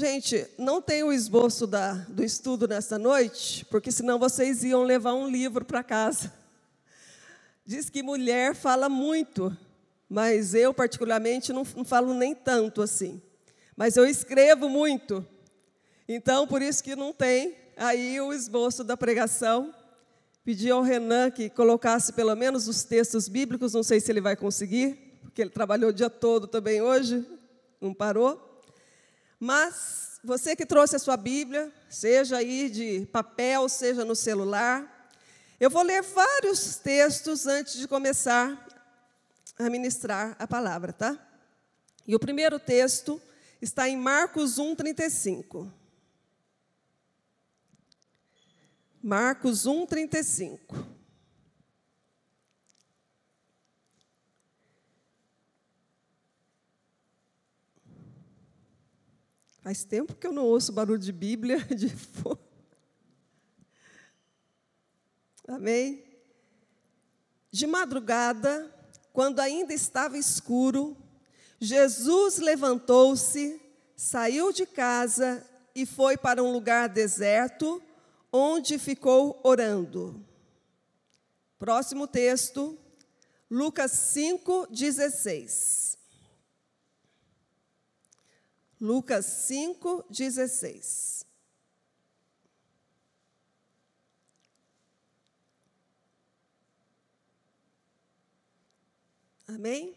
Gente, não tem o esboço da, do estudo nesta noite, porque senão vocês iam levar um livro para casa. Diz que mulher fala muito, mas eu, particularmente, não, não falo nem tanto assim. Mas eu escrevo muito. Então, por isso que não tem aí o esboço da pregação. Pedi ao Renan que colocasse pelo menos os textos bíblicos, não sei se ele vai conseguir, porque ele trabalhou o dia todo também hoje, não parou. Mas você que trouxe a sua Bíblia, seja aí de papel, seja no celular, eu vou ler vários textos antes de começar a ministrar a palavra, tá? E o primeiro texto está em Marcos 1, 35. Marcos 1, 35. Faz tempo que eu não ouço barulho de Bíblia de fogo. Amém? De madrugada, quando ainda estava escuro, Jesus levantou-se, saiu de casa e foi para um lugar deserto, onde ficou orando. Próximo texto, Lucas 5, 16. Lucas 5, 16. Amém?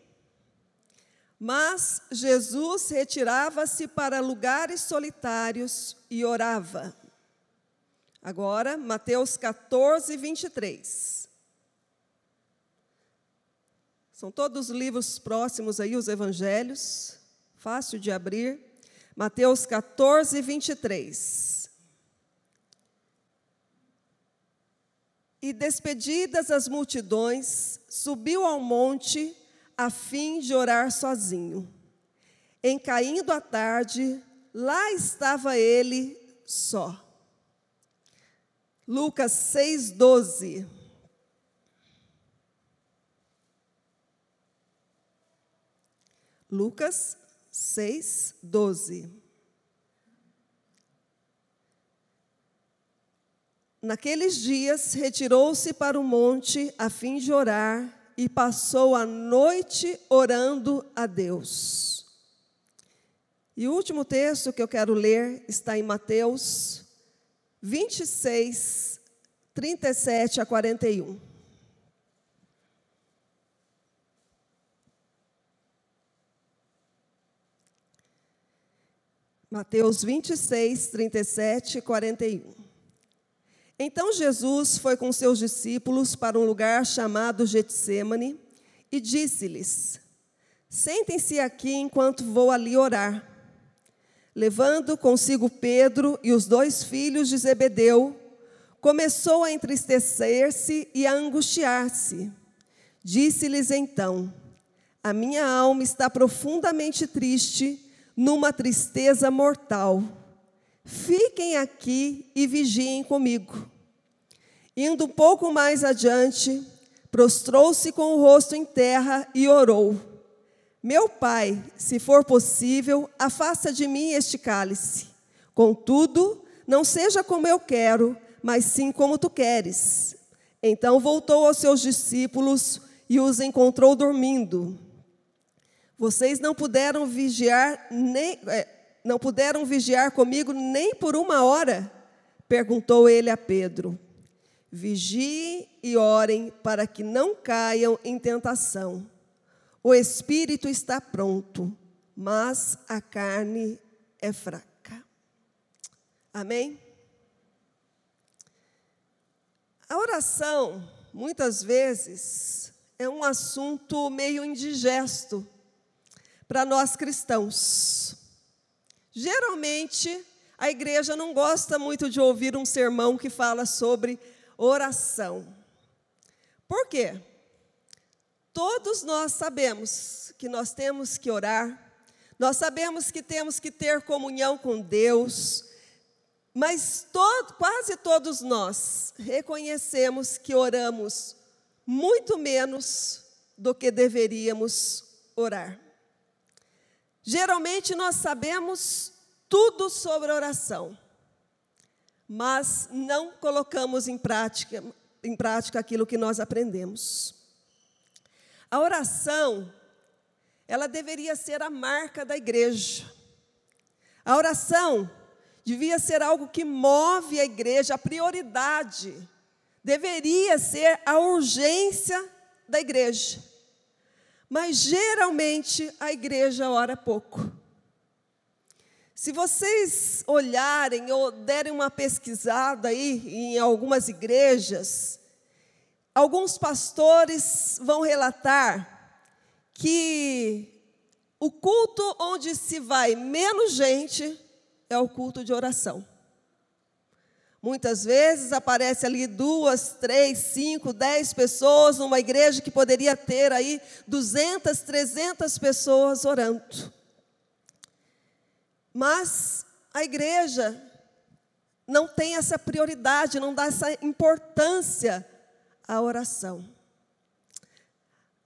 Mas Jesus retirava-se para lugares solitários e orava. Agora, Mateus 14, 23. São todos os livros próximos aí, os evangelhos, fácil de abrir. Mateus 14, 23. E despedidas as multidões, subiu ao monte a fim de orar sozinho. Em caindo a tarde, lá estava ele só. Lucas 6, 12. Lucas 6, 12. Naqueles dias, retirou-se para o monte a fim de orar e passou a noite orando a Deus. E o último texto que eu quero ler está em Mateus 26, 37 a 41. Mateus 26, 37 e 41. Então Jesus foi com seus discípulos para um lugar chamado Getsemane e disse-lhes: Sentem-se aqui enquanto vou ali orar. Levando consigo Pedro e os dois filhos de Zebedeu, começou a entristecer-se e a angustiar-se. Disse-lhes então: A minha alma está profundamente triste numa tristeza mortal. Fiquem aqui e vigiem comigo. Indo um pouco mais adiante, prostrou-se com o rosto em terra e orou: Meu pai, se for possível, afasta de mim este cálice. Contudo, não seja como eu quero, mas sim como tu queres. Então voltou aos seus discípulos e os encontrou dormindo. Vocês não puderam vigiar nem é, não puderam vigiar comigo nem por uma hora? Perguntou ele a Pedro. Vigiem e orem para que não caiam em tentação. O espírito está pronto, mas a carne é fraca. Amém? A oração, muitas vezes, é um assunto meio indigesto para nós cristãos. Geralmente, a igreja não gosta muito de ouvir um sermão que fala sobre oração. Por quê? Todos nós sabemos que nós temos que orar, nós sabemos que temos que ter comunhão com Deus, mas todo, quase todos nós reconhecemos que oramos muito menos do que deveríamos orar. Geralmente nós sabemos tudo sobre oração, mas não colocamos em prática, em prática aquilo que nós aprendemos. A oração, ela deveria ser a marca da igreja. A oração devia ser algo que move a igreja, a prioridade. Deveria ser a urgência da igreja. Mas geralmente a igreja ora pouco. Se vocês olharem ou derem uma pesquisada aí em algumas igrejas, alguns pastores vão relatar que o culto onde se vai menos gente é o culto de oração. Muitas vezes aparece ali duas, três, cinco, dez pessoas numa igreja que poderia ter aí duzentas, trezentas pessoas orando. Mas a igreja não tem essa prioridade, não dá essa importância à oração.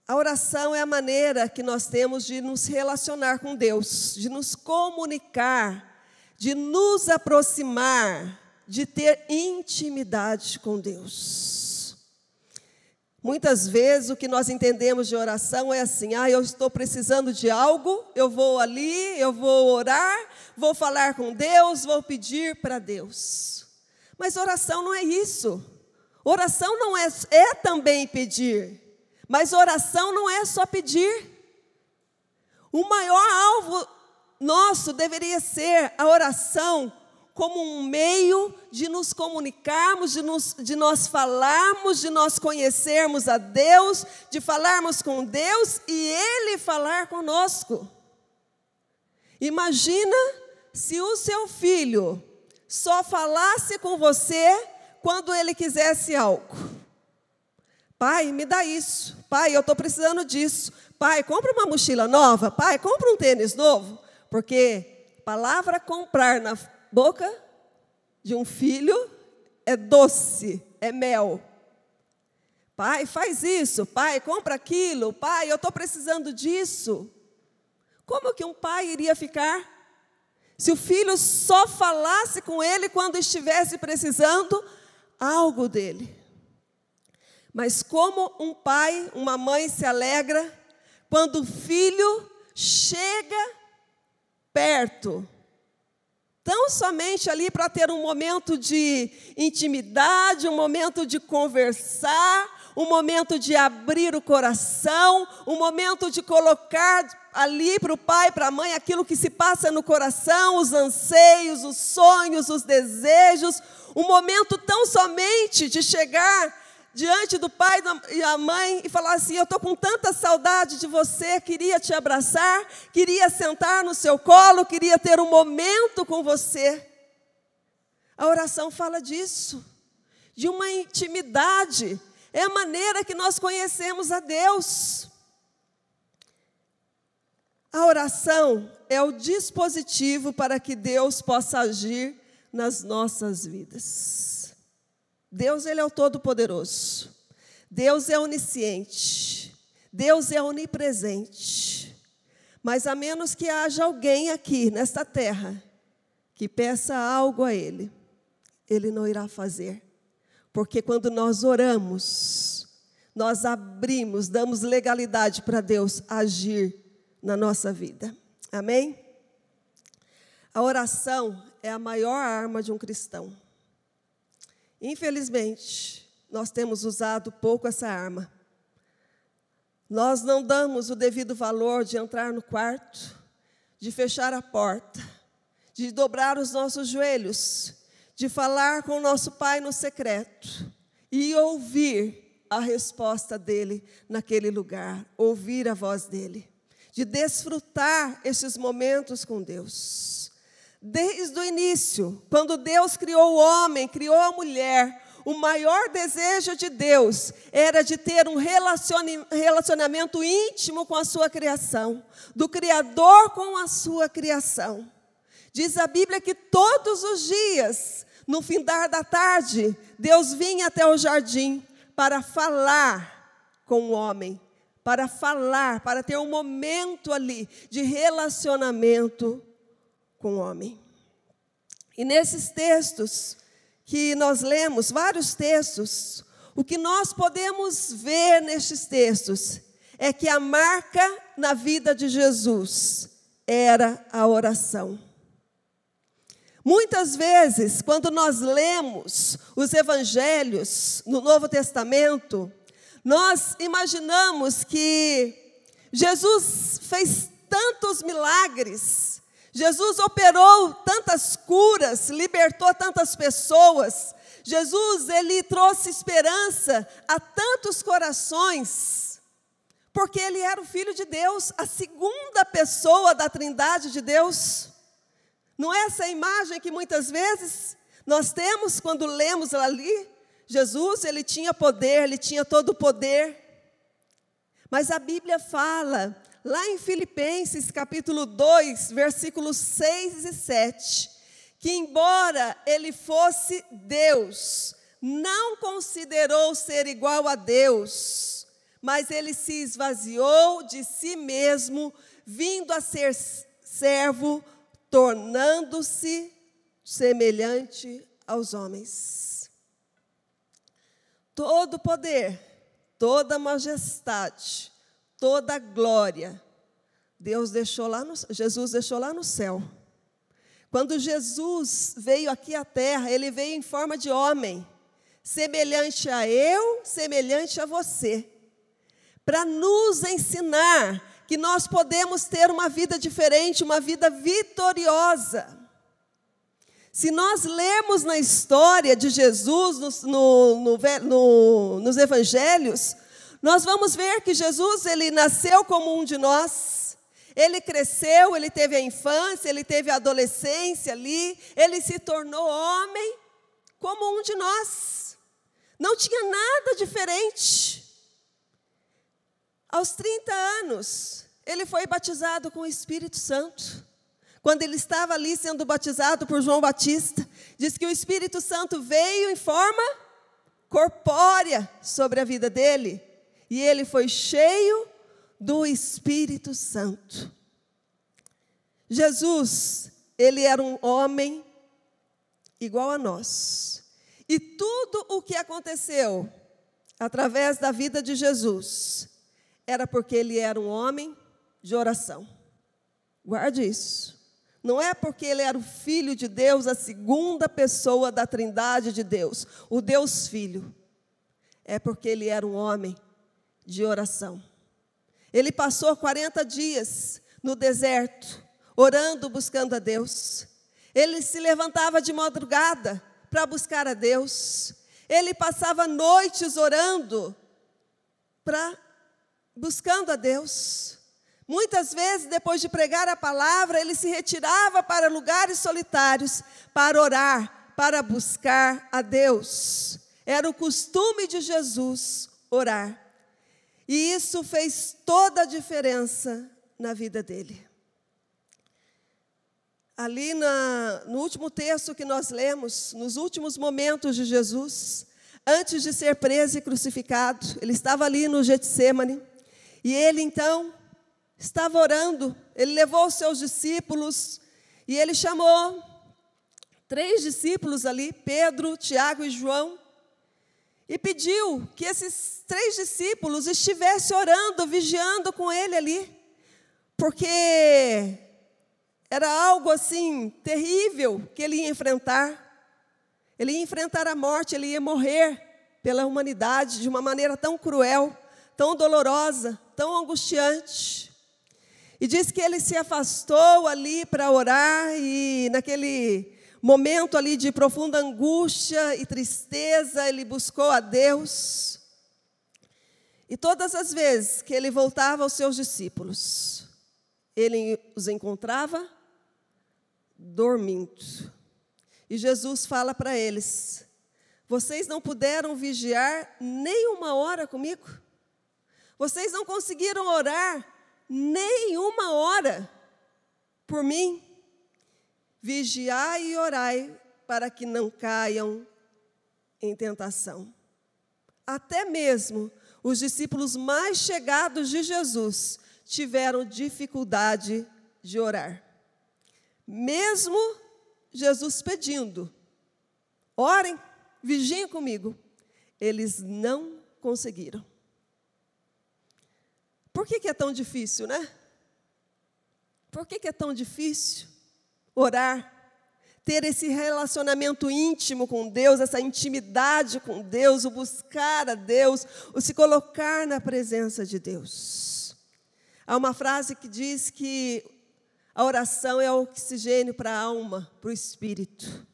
A oração é a maneira que nós temos de nos relacionar com Deus, de nos comunicar, de nos aproximar, de ter intimidade com Deus. Muitas vezes o que nós entendemos de oração é assim: ah, eu estou precisando de algo, eu vou ali, eu vou orar, vou falar com Deus, vou pedir para Deus. Mas oração não é isso. Oração não é, é também pedir, mas oração não é só pedir. O maior alvo nosso deveria ser a oração como um meio de nos comunicarmos, de, nos, de nós falarmos, de nós conhecermos a Deus, de falarmos com Deus e Ele falar conosco. Imagina se o seu filho só falasse com você quando ele quisesse algo. Pai, me dá isso. Pai, eu estou precisando disso. Pai, compra uma mochila nova. Pai, compra um tênis novo. Porque palavra comprar na boca de um filho é doce, é mel. Pai, faz isso. Pai, compra aquilo. Pai, eu estou precisando disso. Como que um pai iria ficar? Se o filho só falasse com ele quando estivesse precisando algo dele. Mas como um pai, uma mãe se alegra quando o filho chega perto tão somente ali para ter um momento de intimidade, um momento de conversar, um momento de abrir o coração, um momento de colocar ali para o pai, para a mãe, aquilo que se passa no coração, os anseios, os sonhos, os desejos, um momento tão somente de chegar diante do pai e da mãe e falar assim: Eu estou com tanta saudade de você, queria te abraçar, queria sentar no seu colo, queria ter um momento com você. A oração fala disso, de uma intimidade, é a maneira que nós conhecemos a Deus. A oração é o dispositivo para que Deus possa agir nas nossas vidas. Deus ele é o todo-poderoso. Deus é onisciente. Deus é onipresente. Mas a menos que haja alguém aqui nesta terra que peça algo a ele, ele não irá fazer. Porque quando nós oramos, nós abrimos, damos legalidade para Deus agir na nossa vida. Amém? A oração é a maior arma de um cristão. Infelizmente, nós temos usado pouco essa arma. Nós não damos o devido valor de entrar no quarto, de fechar a porta, de dobrar os nossos joelhos, de falar com o nosso Pai no secreto e ouvir a resposta dele naquele lugar, ouvir a voz dele, de desfrutar esses momentos com Deus. Desde o início, quando Deus criou o homem, criou a mulher, o maior desejo de Deus era de ter um relacionamento íntimo com a sua criação, do Criador com a sua criação. Diz a Bíblia que todos os dias, no findar da tarde, Deus vinha até o jardim para falar com o homem, para falar, para ter um momento ali de relacionamento com o homem. E nesses textos que nós lemos, vários textos, o que nós podemos ver nestes textos é que a marca na vida de Jesus era a oração. Muitas vezes, quando nós lemos os evangelhos no Novo Testamento, nós imaginamos que Jesus fez tantos milagres, Jesus operou tantas curas, libertou tantas pessoas, Jesus ele trouxe esperança a tantos corações, porque ele era o filho de Deus, a segunda pessoa da Trindade de Deus. Não é essa imagem que muitas vezes nós temos quando lemos ali? Jesus, ele tinha poder, ele tinha todo o poder. Mas a Bíblia fala, lá em Filipenses capítulo 2, versículos 6 e 7, que embora ele fosse Deus, não considerou ser igual a Deus, mas ele se esvaziou de si mesmo, vindo a ser servo tornando-se semelhante aos homens. Todo poder, toda majestade, toda glória, Deus deixou lá no, Jesus deixou lá no céu. Quando Jesus veio aqui à terra, ele veio em forma de homem, semelhante a eu, semelhante a você, para nos ensinar que nós podemos ter uma vida diferente, uma vida vitoriosa. Se nós lermos na história de Jesus no, no, no, nos evangelhos, nós vamos ver que Jesus ele nasceu como um de nós, ele cresceu, ele teve a infância, ele teve a adolescência ali, ele se tornou homem como um de nós. Não tinha nada diferente. Aos 30 anos, ele foi batizado com o Espírito Santo. Quando ele estava ali sendo batizado por João Batista, diz que o Espírito Santo veio em forma corpórea sobre a vida dele, e ele foi cheio do Espírito Santo. Jesus, ele era um homem igual a nós. E tudo o que aconteceu através da vida de Jesus era porque ele era um homem de oração. Guarde isso. Não é porque ele era o filho de Deus, a segunda pessoa da Trindade de Deus, o Deus Filho. É porque ele era um homem de oração. Ele passou 40 dias no deserto, orando, buscando a Deus. Ele se levantava de madrugada para buscar a Deus. Ele passava noites orando para buscando a Deus. Muitas vezes, depois de pregar a palavra, ele se retirava para lugares solitários para orar, para buscar a Deus. Era o costume de Jesus orar. E isso fez toda a diferença na vida dele. Ali na, no último texto que nós lemos, nos últimos momentos de Jesus, antes de ser preso e crucificado, ele estava ali no Getsemane. E ele então estava orando, ele levou os seus discípulos e ele chamou três discípulos ali, Pedro, Tiago e João, e pediu que esses três discípulos estivessem orando, vigiando com ele ali, porque era algo assim terrível que ele ia enfrentar. Ele ia enfrentar a morte, ele ia morrer pela humanidade de uma maneira tão cruel, tão dolorosa tão angustiante. E diz que ele se afastou ali para orar e naquele momento ali de profunda angústia e tristeza, ele buscou a Deus. E todas as vezes que ele voltava aos seus discípulos, ele os encontrava dormindo. E Jesus fala para eles: Vocês não puderam vigiar nem uma hora comigo? Vocês não conseguiram orar nem uma hora por mim? Vigiai e orai para que não caiam em tentação. Até mesmo os discípulos mais chegados de Jesus tiveram dificuldade de orar. Mesmo Jesus pedindo: orem, vigiem comigo. Eles não conseguiram. Por que, que é tão difícil, né? Por que, que é tão difícil orar? Ter esse relacionamento íntimo com Deus, essa intimidade com Deus, o buscar a Deus, o se colocar na presença de Deus. Há uma frase que diz que a oração é oxigênio para a alma, para o espírito.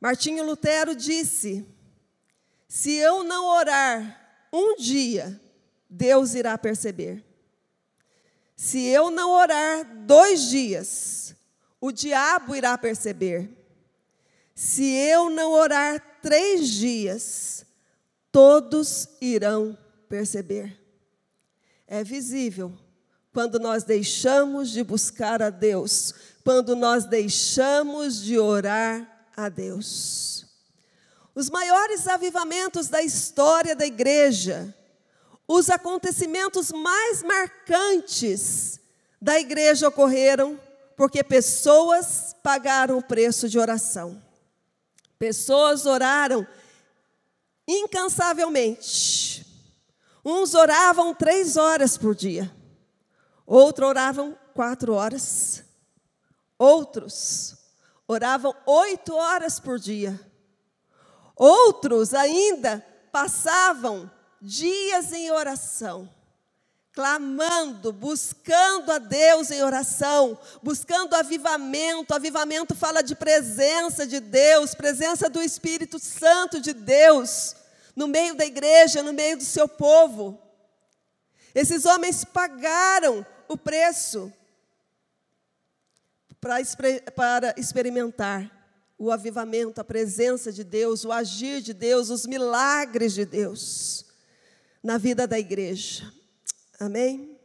Martinho Lutero disse: Se eu não orar um dia, Deus irá perceber. Se eu não orar dois dias, o diabo irá perceber. Se eu não orar três dias, todos irão perceber. É visível quando nós deixamos de buscar a Deus, quando nós deixamos de orar a Deus. Os maiores avivamentos da história da igreja, os acontecimentos mais marcantes da igreja ocorreram porque pessoas pagaram o preço de oração. Pessoas oraram incansavelmente. Uns oravam três horas por dia. Outros oravam quatro horas. Outros oravam oito horas por dia. Outros ainda passavam dias em oração, clamando, buscando a Deus em oração, buscando avivamento. Avivamento fala de presença de Deus, presença do Espírito Santo de Deus no meio da igreja, no meio do seu povo. Esses homens pagaram o preço para experimentar o avivamento, a presença de Deus, o agir de Deus, os milagres de Deus na vida da igreja. Amém?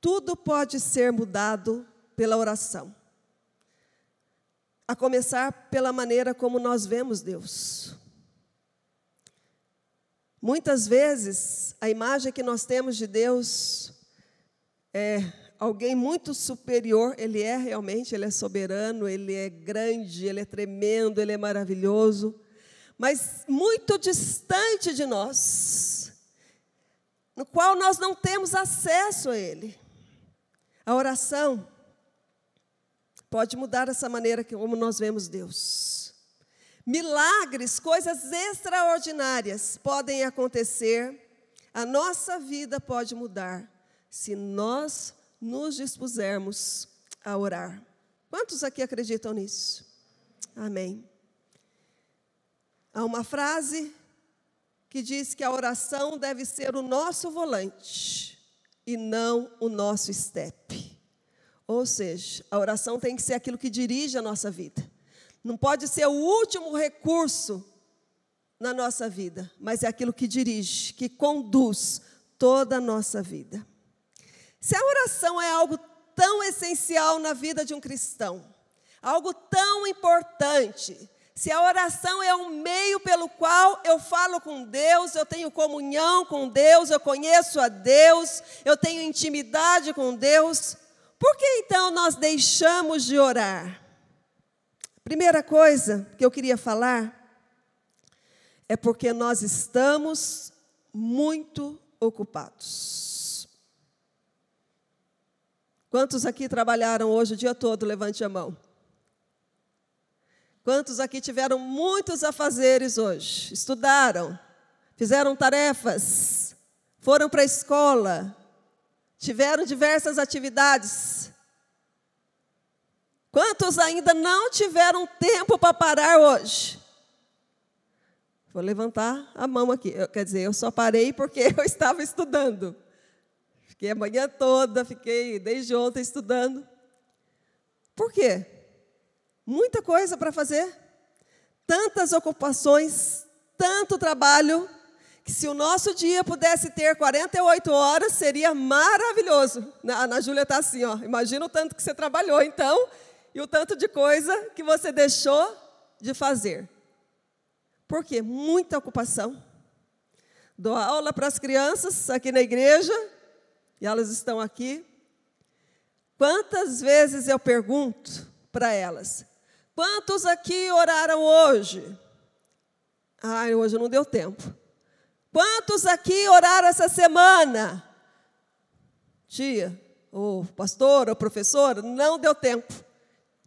Tudo pode ser mudado pela oração. A começar pela maneira como nós vemos Deus. Muitas vezes, a imagem que nós temos de Deus é alguém muito superior, ele é realmente, ele é soberano, ele é grande, ele é tremendo, ele é maravilhoso, mas muito distante de nós, no qual nós não temos acesso a ele. A oração pode mudar essa maneira como nós vemos Deus. Milagres, coisas extraordinárias podem acontecer, a nossa vida pode mudar se nós nos dispusermos a orar. Quantos aqui acreditam nisso? Amém. Há uma frase que diz que a oração deve ser o nosso volante e não o nosso step. Ou seja, a oração tem que ser aquilo que dirige a nossa vida. Não pode ser o último recurso na nossa vida, mas é aquilo que dirige, que conduz toda a nossa vida. Se a oração é algo tão essencial na vida de um cristão, algo tão importante, se a oração é um meio pelo qual eu falo com Deus, eu tenho comunhão com Deus, eu conheço a Deus, eu tenho intimidade com Deus, por que então nós deixamos de orar? Primeira coisa que eu queria falar é porque nós estamos muito ocupados. Quantos aqui trabalharam hoje o dia todo? Levante a mão. Quantos aqui tiveram muitos afazeres hoje? Estudaram, fizeram tarefas, foram para a escola, tiveram diversas atividades. Quantos ainda não tiveram tempo para parar hoje? Vou levantar a mão aqui. quer dizer, eu só parei porque eu estava estudando. Fiquei a manhã toda, fiquei desde ontem estudando. Por quê? Muita coisa para fazer, tantas ocupações, tanto trabalho, que se o nosso dia pudesse ter 48 horas, seria maravilhoso. A Ana Júlia está assim, ó. Imagina o tanto que você trabalhou, então, e o tanto de coisa que você deixou de fazer. Por quê? Muita ocupação. Dou aula para as crianças aqui na igreja, e elas estão aqui. Quantas vezes eu pergunto para elas: Quantos aqui oraram hoje? Ai, hoje não deu tempo. Quantos aqui oraram essa semana? Tia, ou pastor, ou professora, não deu tempo.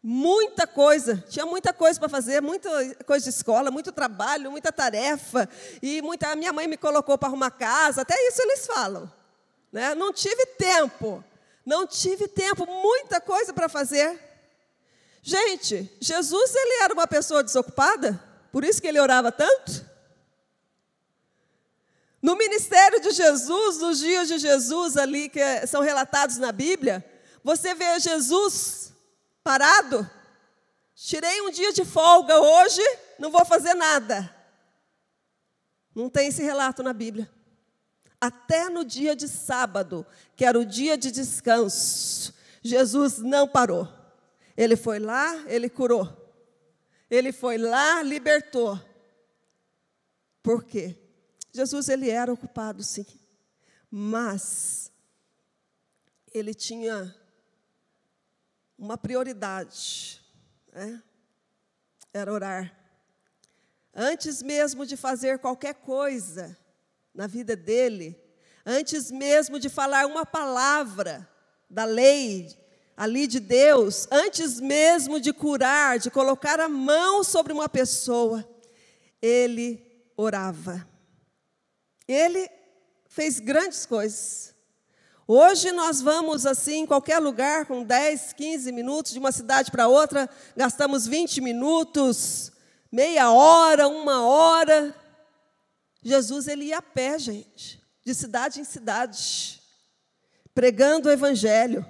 Muita coisa, tinha muita coisa para fazer, muita coisa de escola, muito trabalho, muita tarefa, e muita. A minha mãe me colocou para arrumar casa, até isso eles falam. Né? Não tive tempo, não tive tempo, muita coisa para fazer. Gente, Jesus ele era uma pessoa desocupada, por isso que ele orava tanto. No ministério de Jesus, nos dias de Jesus ali que são relatados na Bíblia, você vê Jesus parado. Tirei um dia de folga hoje, não vou fazer nada. Não tem esse relato na Bíblia. Até no dia de sábado, que era o dia de descanso, Jesus não parou. Ele foi lá, ele curou. Ele foi lá, libertou. Por quê? Jesus ele era ocupado, sim. Mas ele tinha uma prioridade, né? era orar. Antes mesmo de fazer qualquer coisa na vida dele, antes mesmo de falar uma palavra da lei, ali de Deus, antes mesmo de curar, de colocar a mão sobre uma pessoa, ele orava. Ele fez grandes coisas. Hoje nós vamos assim, em qualquer lugar, com 10, 15 minutos, de uma cidade para outra, gastamos 20 minutos, meia hora, uma hora. Jesus, ele ia a pé, gente, de cidade em cidade, pregando o Evangelho.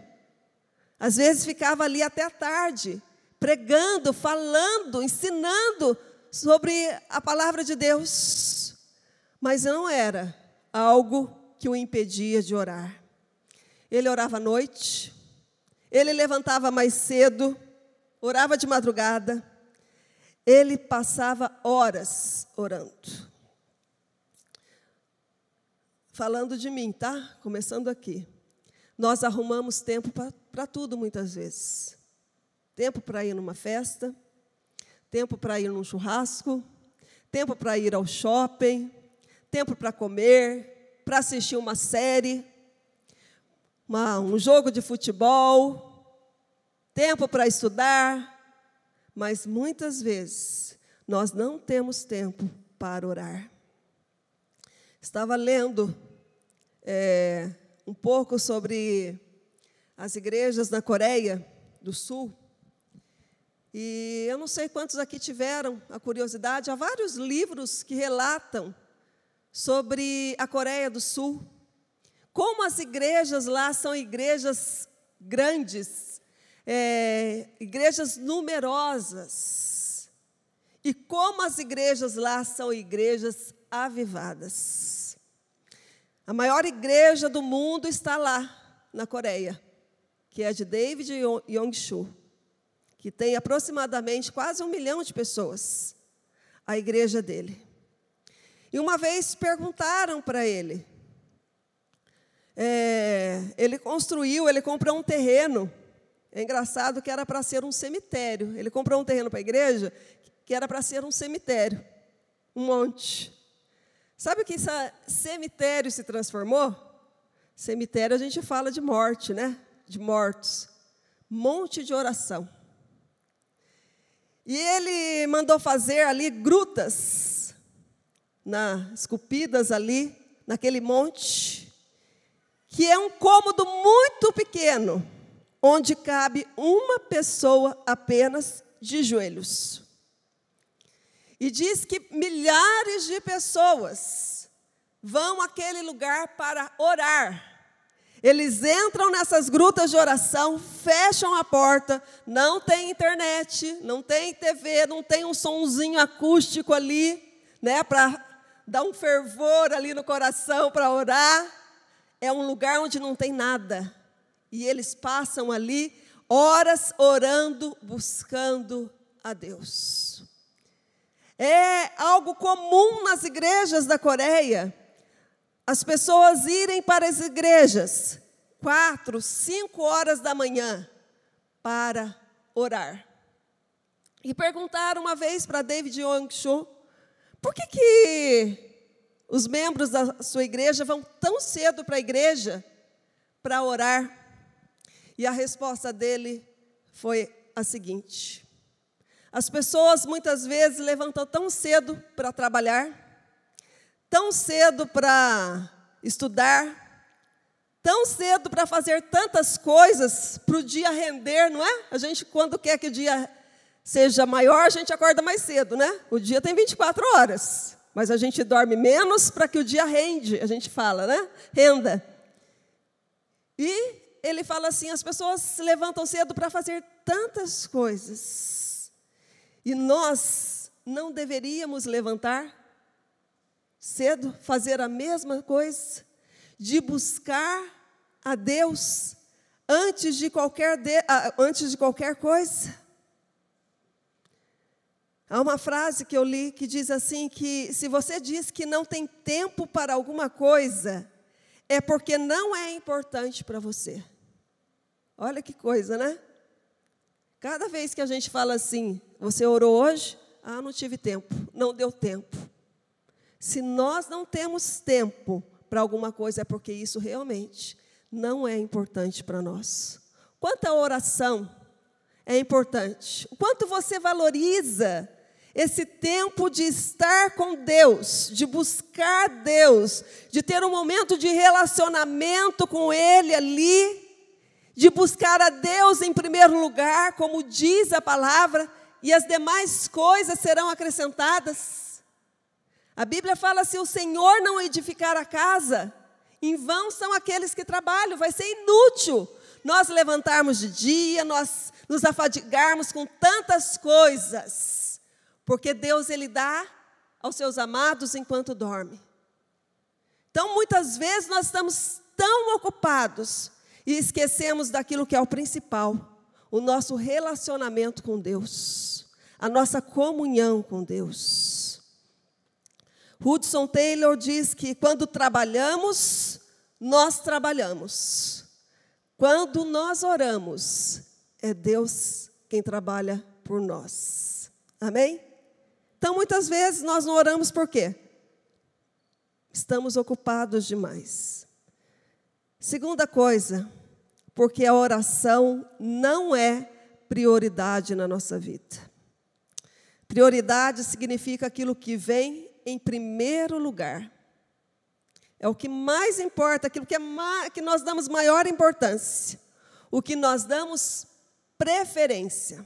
Às vezes ficava ali até a tarde, pregando, falando, ensinando sobre a palavra de Deus. Mas não era algo que o impedia de orar. Ele orava à noite, ele levantava mais cedo, orava de madrugada, ele passava horas orando. Falando de mim, tá? Começando aqui. Nós arrumamos tempo para tudo muitas vezes. Tempo para ir numa festa, tempo para ir num churrasco, tempo para ir ao shopping, tempo para comer, para assistir uma série, uma, um jogo de futebol, tempo para estudar, mas muitas vezes nós não temos tempo para orar. Estava lendo é, um pouco sobre as igrejas na Coreia do Sul. E eu não sei quantos aqui tiveram a curiosidade, há vários livros que relatam sobre a Coreia do Sul. Como as igrejas lá são igrejas grandes, é, igrejas numerosas. E como as igrejas lá são igrejas avivadas. A maior igreja do mundo está lá, na Coreia, que é de David Yong-shu, que tem aproximadamente quase um milhão de pessoas, a igreja dele. E uma vez perguntaram para ele, é, ele construiu, ele comprou um terreno, é engraçado que era para ser um cemitério. Ele comprou um terreno para a igreja que era para ser um cemitério, um monte. Sabe o que esse cemitério se transformou? Cemitério a gente fala de morte, né? De mortos. Monte de oração. E ele mandou fazer ali grutas, na, esculpidas ali, naquele monte, que é um cômodo muito pequeno, onde cabe uma pessoa apenas de joelhos. E diz que milhares de pessoas vão àquele lugar para orar. Eles entram nessas grutas de oração, fecham a porta, não tem internet, não tem TV, não tem um sonzinho acústico ali, né, para dar um fervor ali no coração para orar. É um lugar onde não tem nada. E eles passam ali horas orando, buscando a Deus. É algo comum nas igrejas da Coreia. As pessoas irem para as igrejas quatro, cinco horas da manhã para orar. E perguntaram uma vez para David Yong Cho, por que, que os membros da sua igreja vão tão cedo para a igreja para orar? E a resposta dele foi a seguinte: as pessoas muitas vezes levantam tão cedo para trabalhar, tão cedo para estudar, tão cedo para fazer tantas coisas para o dia render, não é? A gente, quando quer que o dia seja maior, a gente acorda mais cedo, né? O dia tem 24 horas, mas a gente dorme menos para que o dia rende, a gente fala, né? Renda. E ele fala assim: as pessoas se levantam cedo para fazer tantas coisas, e nós não deveríamos levantar cedo, fazer a mesma coisa? de buscar a Deus antes de qualquer, de, antes de qualquer coisa. Há uma frase que eu li que diz assim que se você diz que não tem tempo para alguma coisa, é porque não é importante para você. Olha que coisa, né? Cada vez que a gente fala assim, você orou hoje? Ah, não tive tempo, não deu tempo. Se nós não temos tempo para alguma coisa, é porque isso realmente não é importante para nós. Quanto a oração é importante, o quanto você valoriza esse tempo de estar com Deus, de buscar Deus, de ter um momento de relacionamento com Ele ali, de buscar a Deus em primeiro lugar, como diz a palavra, e as demais coisas serão acrescentadas. A Bíblia fala: se o Senhor não edificar a casa, em vão são aqueles que trabalham, vai ser inútil nós levantarmos de dia, nós nos afadigarmos com tantas coisas, porque Deus ele dá aos seus amados enquanto dorme. Então, muitas vezes nós estamos tão ocupados e esquecemos daquilo que é o principal, o nosso relacionamento com Deus, a nossa comunhão com Deus. Hudson Taylor diz que quando trabalhamos, nós trabalhamos. Quando nós oramos, é Deus quem trabalha por nós. Amém? Então, muitas vezes nós não oramos por quê? Estamos ocupados demais. Segunda coisa, porque a oração não é prioridade na nossa vida. Prioridade significa aquilo que vem em primeiro lugar. É o que mais importa, aquilo que, é que nós damos maior importância, o que nós damos preferência.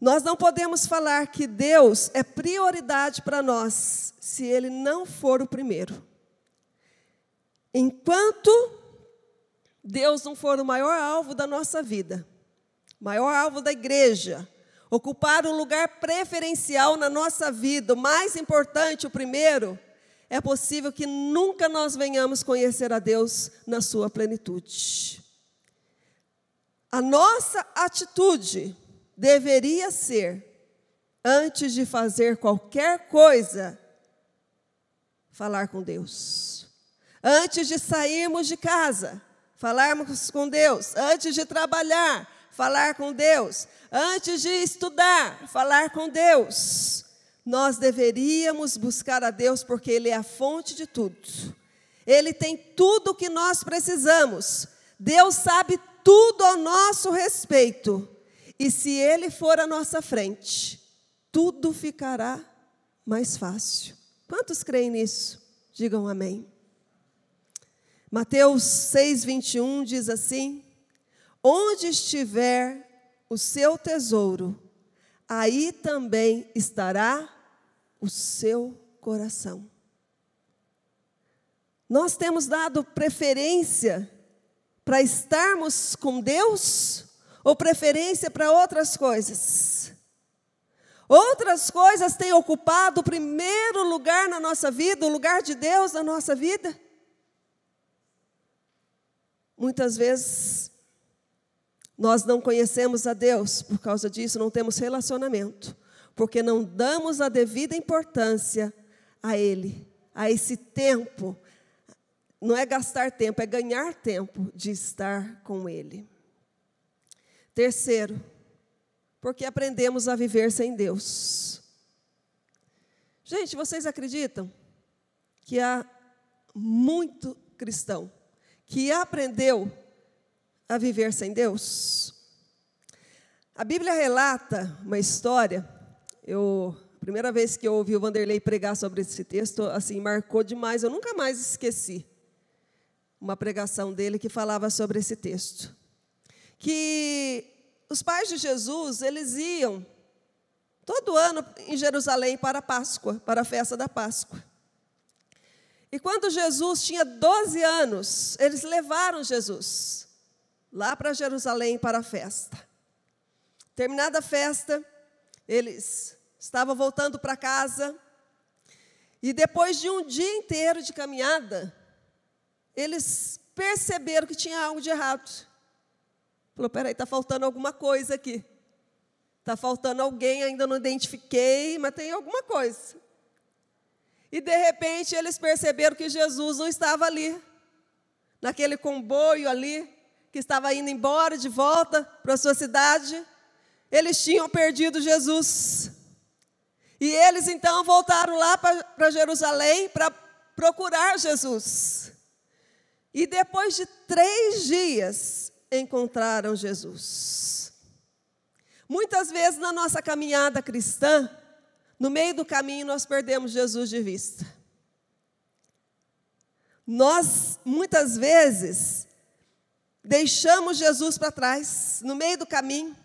Nós não podemos falar que Deus é prioridade para nós se Ele não for o primeiro. Enquanto Deus não for o maior alvo da nossa vida, maior alvo da igreja, ocupar um lugar preferencial na nossa vida, o mais importante, o primeiro, é possível que nunca nós venhamos conhecer a Deus na sua plenitude. A nossa atitude deveria ser, antes de fazer qualquer coisa, falar com Deus. Antes de sairmos de casa, falarmos com Deus. Antes de trabalhar, falar com Deus. Antes de estudar, falar com Deus. Nós deveríamos buscar a Deus porque Ele é a fonte de tudo. Ele tem tudo o que nós precisamos. Deus sabe tudo ao nosso respeito. E se Ele for à nossa frente, tudo ficará mais fácil. Quantos creem nisso? Digam amém. Mateus 6, 21 diz assim: Onde estiver o seu tesouro, aí também estará o seu coração. Nós temos dado preferência para estarmos com Deus ou preferência para outras coisas? Outras coisas têm ocupado o primeiro lugar na nossa vida, o lugar de Deus na nossa vida? Muitas vezes nós não conhecemos a Deus, por causa disso não temos relacionamento, porque não damos a devida importância a Ele, a esse tempo. Não é gastar tempo, é ganhar tempo de estar com Ele. Terceiro, porque aprendemos a viver sem Deus. Gente, vocês acreditam que há muito cristão que aprendeu a viver sem Deus? A Bíblia relata uma história, eu a primeira vez que eu ouvi o Vanderlei pregar sobre esse texto, assim, marcou demais, eu nunca mais esqueci uma pregação dele que falava sobre esse texto. Que os pais de Jesus, eles iam todo ano em Jerusalém para a Páscoa, para a festa da Páscoa. E quando Jesus tinha 12 anos, eles levaram Jesus lá para Jerusalém para a festa. Terminada a festa, eles estavam voltando para casa, e depois de um dia inteiro de caminhada, eles perceberam que tinha algo de errado. Falou, peraí, está faltando alguma coisa aqui. Está faltando alguém, ainda não identifiquei, mas tem alguma coisa. E de repente eles perceberam que Jesus não estava ali, naquele comboio ali, que estava indo embora de volta para a sua cidade. Eles tinham perdido Jesus. E eles então voltaram lá para Jerusalém para procurar Jesus. E depois de três dias, encontraram Jesus. Muitas vezes na nossa caminhada cristã, no meio do caminho nós perdemos Jesus de vista. Nós, muitas vezes, deixamos Jesus para trás, no meio do caminho,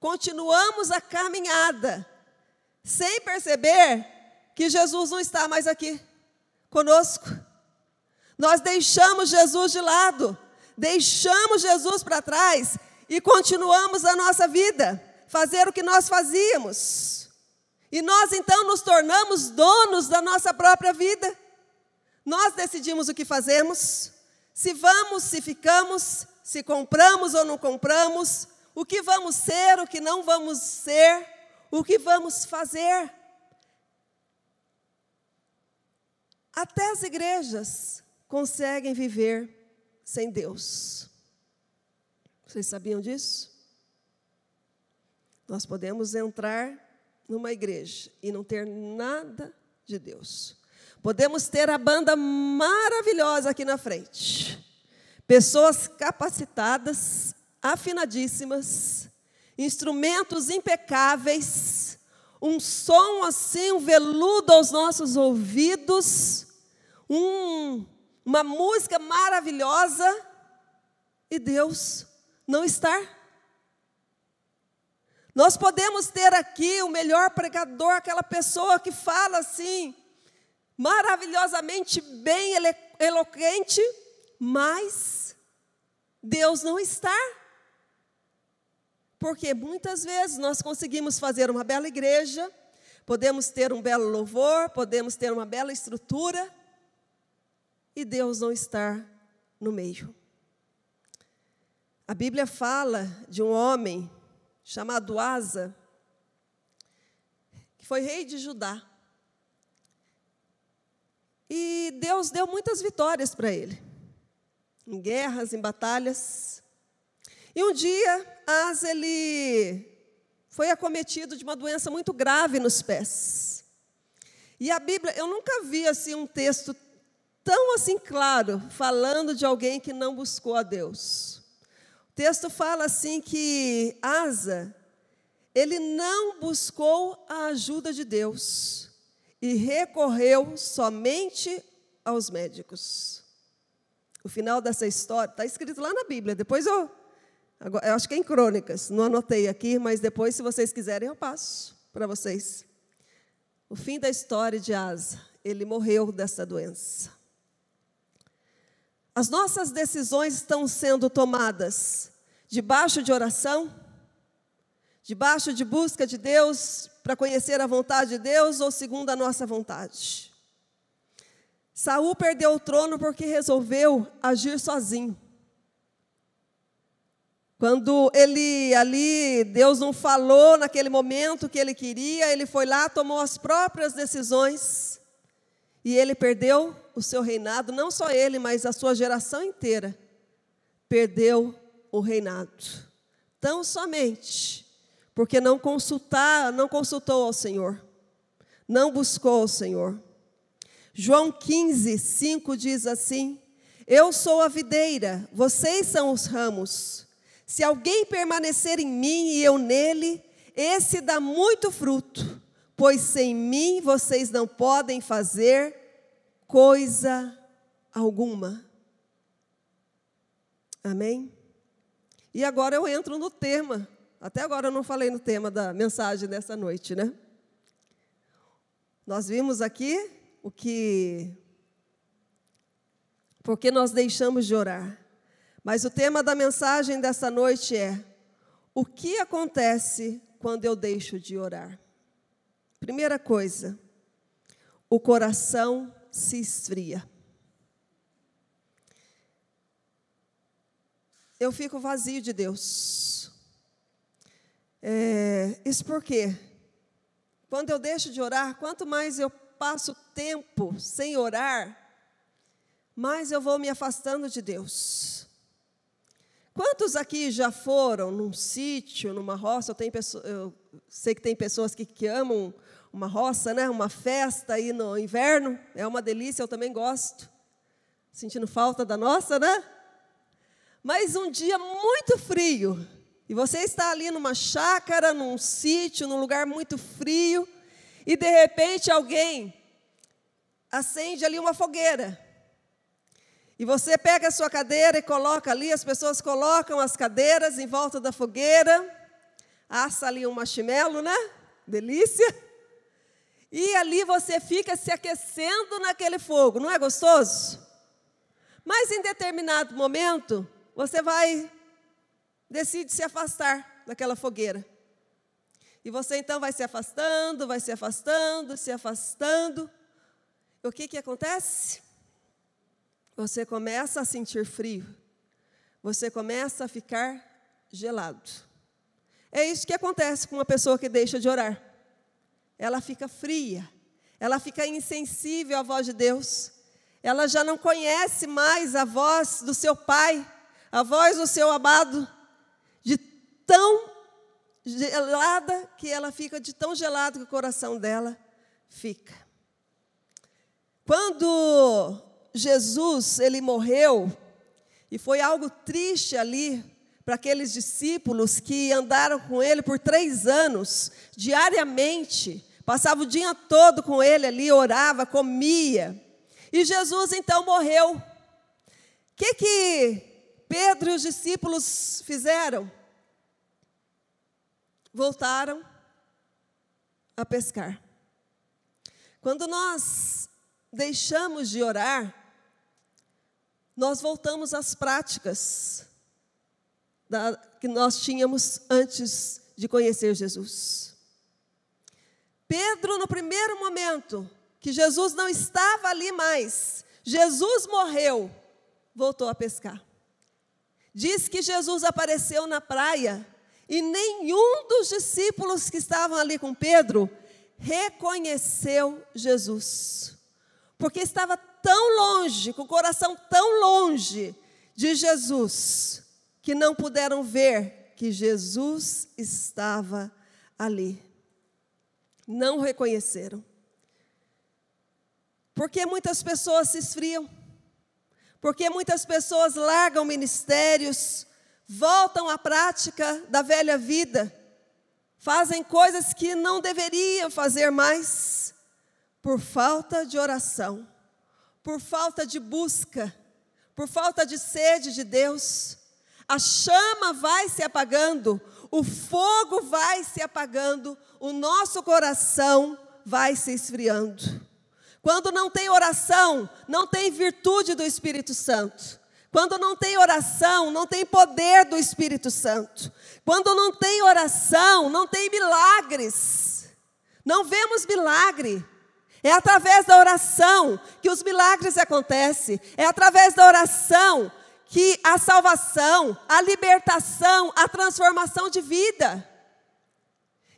continuamos a caminhada, sem perceber que Jesus não está mais aqui conosco. Nós deixamos Jesus de lado, deixamos Jesus para trás e continuamos a nossa vida, fazer o que nós fazíamos. E nós então nos tornamos donos da nossa própria vida. Nós decidimos o que fazemos, se vamos, se ficamos, se compramos ou não compramos, o que vamos ser, o que não vamos ser, o que vamos fazer. Até as igrejas conseguem viver sem Deus. Vocês sabiam disso? Nós podemos entrar numa igreja e não ter nada de Deus. Podemos ter a banda maravilhosa aqui na frente. Pessoas capacitadas, afinadíssimas, instrumentos impecáveis, um som assim, um veludo aos nossos ouvidos, um uma música maravilhosa e Deus não estar. Nós podemos ter aqui o melhor pregador, aquela pessoa que fala assim, maravilhosamente bem eloquente, mas Deus não está. Porque muitas vezes nós conseguimos fazer uma bela igreja, podemos ter um belo louvor, podemos ter uma bela estrutura, e Deus não estar no meio. A Bíblia fala de um homem chamado Asa, que foi rei de Judá. E Deus deu muitas vitórias para ele, em guerras, em batalhas. E um dia, Asa ele foi acometido de uma doença muito grave nos pés. E a Bíblia, eu nunca vi assim um texto tão assim claro, falando de alguém que não buscou a Deus. Texto fala assim que Asa, ele não buscou a ajuda de Deus e recorreu somente aos médicos. O final dessa história está escrito lá na Bíblia. Depois eu, eu acho que é em Crônicas, não anotei aqui, mas depois, se vocês quiserem, eu passo para vocês. O fim da história de Asa, ele morreu dessa doença. As nossas decisões estão sendo tomadas debaixo de oração, debaixo de busca de Deus para conhecer a vontade de Deus ou segundo a nossa vontade. Saul perdeu o trono porque resolveu agir sozinho. Quando ele ali, Deus não falou naquele momento que ele queria, ele foi lá, tomou as próprias decisões e ele perdeu o seu reinado, não só ele, mas a sua geração inteira, perdeu o reinado. Tão somente porque não consultar, não consultou ao Senhor, não buscou o Senhor. João 15, 5 diz assim: Eu sou a videira, vocês são os ramos. Se alguém permanecer em mim e eu nele, esse dá muito fruto, pois sem mim vocês não podem fazer coisa alguma. Amém? E agora eu entro no tema. Até agora eu não falei no tema da mensagem dessa noite, né? Nós vimos aqui o que. Porque nós deixamos de orar. Mas o tema da mensagem dessa noite é: o que acontece quando eu deixo de orar? Primeira coisa, o coração se esfria. Eu fico vazio de Deus. É, isso por quê? Quando eu deixo de orar, quanto mais eu passo tempo sem orar, mais eu vou me afastando de Deus. Quantos aqui já foram num sítio, numa roça? Eu, eu sei que tem pessoas que, que amam uma roça, né? uma festa aí no inverno. É uma delícia, eu também gosto. Sentindo falta da nossa, né? Mas um dia muito frio, e você está ali numa chácara, num sítio, num lugar muito frio, e de repente alguém acende ali uma fogueira. E você pega a sua cadeira e coloca ali, as pessoas colocam as cadeiras em volta da fogueira, assa ali um marshmallow, né? Delícia. E ali você fica se aquecendo naquele fogo, não é gostoso? Mas em determinado momento, você vai, decide se afastar daquela fogueira. E você então vai se afastando, vai se afastando, se afastando. E o que, que acontece? você começa a sentir frio, você começa a ficar gelado. É isso que acontece com uma pessoa que deixa de orar. Ela fica fria, ela fica insensível à voz de Deus, ela já não conhece mais a voz do seu pai, a voz do seu amado, de tão gelada que ela fica, de tão gelado que o coração dela fica. Quando Jesus, ele morreu, e foi algo triste ali para aqueles discípulos que andaram com ele por três anos, diariamente, passava o dia todo com ele ali, orava, comia. E Jesus então morreu. O que, que Pedro e os discípulos fizeram? Voltaram a pescar. Quando nós deixamos de orar, nós voltamos às práticas da, que nós tínhamos antes de conhecer Jesus. Pedro, no primeiro momento, que Jesus não estava ali mais, Jesus morreu, voltou a pescar. Diz que Jesus apareceu na praia e nenhum dos discípulos que estavam ali com Pedro reconheceu Jesus, porque estava tão longe, com o coração tão longe de Jesus, que não puderam ver que Jesus estava ali. Não reconheceram. Porque muitas pessoas se esfriam, porque muitas pessoas largam ministérios, voltam à prática da velha vida, fazem coisas que não deveriam fazer mais, por falta de oração por falta de busca, por falta de sede de Deus. A chama vai se apagando, o fogo vai se apagando, o nosso coração vai se esfriando. Quando não tem oração, não tem virtude do Espírito Santo. Quando não tem oração, não tem poder do Espírito Santo. Quando não tem oração, não tem milagres. Não vemos milagre. É através da oração que os milagres acontecem. É através da oração que a salvação, a libertação, a transformação de vida.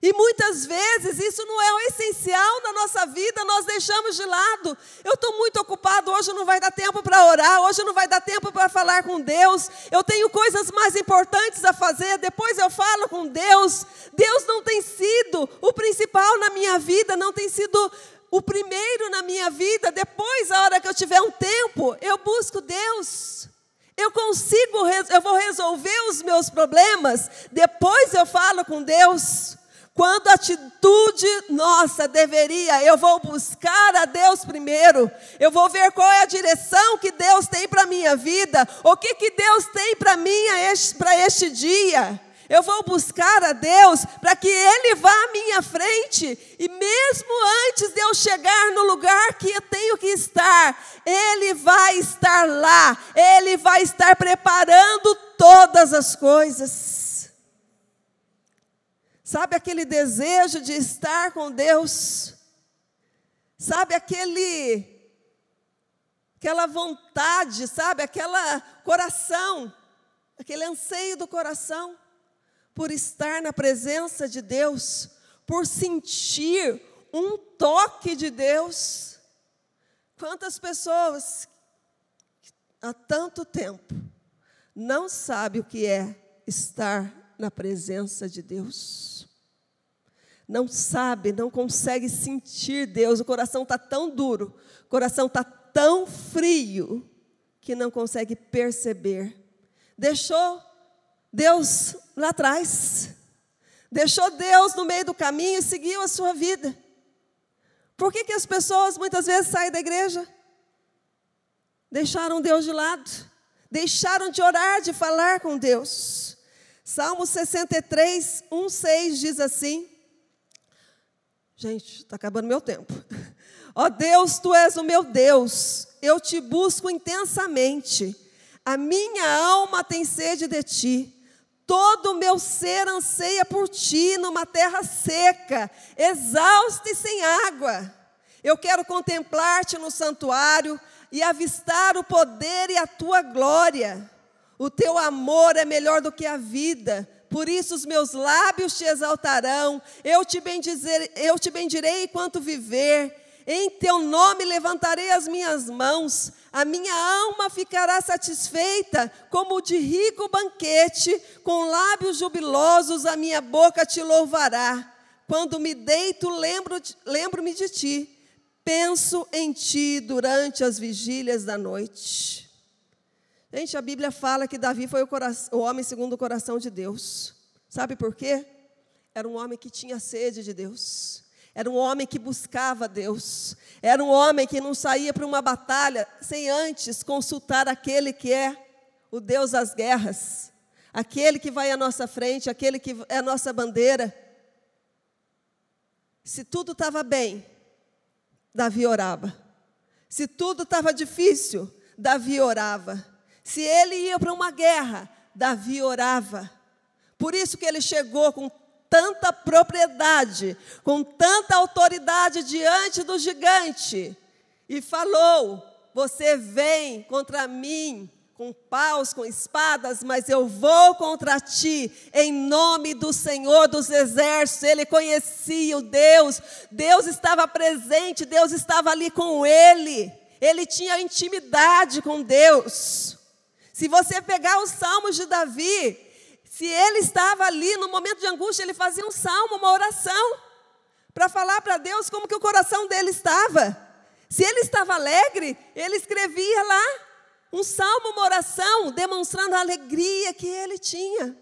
E muitas vezes isso não é o essencial na nossa vida, nós deixamos de lado. Eu estou muito ocupado, hoje não vai dar tempo para orar, hoje não vai dar tempo para falar com Deus. Eu tenho coisas mais importantes a fazer, depois eu falo com Deus. Deus não tem sido o principal na minha vida, não tem sido o primeiro na minha vida. Depois, a hora que eu tiver um tempo, eu busco Deus. Eu consigo, eu vou resolver os meus problemas, depois eu falo com Deus. Quando a atitude nossa deveria, eu vou buscar a Deus primeiro, eu vou ver qual é a direção que Deus tem para a minha vida, o que, que Deus tem para mim para este dia. Eu vou buscar a Deus para que Ele vá à minha frente, e mesmo antes de eu chegar no lugar que eu tenho que estar, Ele vai estar lá, Ele vai estar preparando todas as coisas. Sabe aquele desejo de estar com Deus? Sabe aquele aquela vontade, sabe aquela coração, aquele anseio do coração por estar na presença de Deus, por sentir um toque de Deus. Quantas pessoas há tanto tempo não sabem o que é estar na presença de Deus. Não sabe, não consegue sentir Deus, o coração está tão duro, o coração está tão frio, que não consegue perceber. Deixou Deus lá atrás, deixou Deus no meio do caminho e seguiu a sua vida. Por que, que as pessoas muitas vezes saem da igreja? Deixaram Deus de lado, deixaram de orar, de falar com Deus. Salmo 63, 1, 6 diz assim. Gente, está acabando meu tempo. Ó oh Deus, tu és o meu Deus, eu te busco intensamente. A minha alma tem sede de ti. Todo o meu ser anseia por ti numa terra seca, exausta e sem água. Eu quero contemplar-te no santuário e avistar o poder e a tua glória. O teu amor é melhor do que a vida, por isso os meus lábios te exaltarão. Eu te, bendizer, eu te bendirei enquanto viver. Em teu nome levantarei as minhas mãos. A minha alma ficará satisfeita, como de rico banquete, com lábios jubilosos a minha boca te louvará. Quando me deito, lembro-me lembro de ti. Penso em ti durante as vigílias da noite. Gente, a Bíblia fala que Davi foi o, coração, o, homem segundo o coração de Deus. Sabe por quê? Era um homem que tinha sede de Deus. Era um homem que buscava Deus. Era um homem que não saía para uma batalha sem antes consultar aquele que é o Deus das guerras. Aquele que vai à nossa frente, aquele que é a nossa bandeira. Se tudo estava bem, Davi orava. Se tudo estava difícil, Davi orava. Se ele ia para uma guerra, Davi orava. Por isso que ele chegou com tanta propriedade, com tanta autoridade diante do gigante e falou: Você vem contra mim com paus, com espadas, mas eu vou contra ti em nome do Senhor dos exércitos. Ele conhecia o Deus, Deus estava presente, Deus estava ali com ele, ele tinha intimidade com Deus. Se você pegar os salmos de Davi, se ele estava ali no momento de angústia, ele fazia um salmo, uma oração, para falar para Deus como que o coração dele estava. Se ele estava alegre, ele escrevia lá um salmo, uma oração, demonstrando a alegria que ele tinha.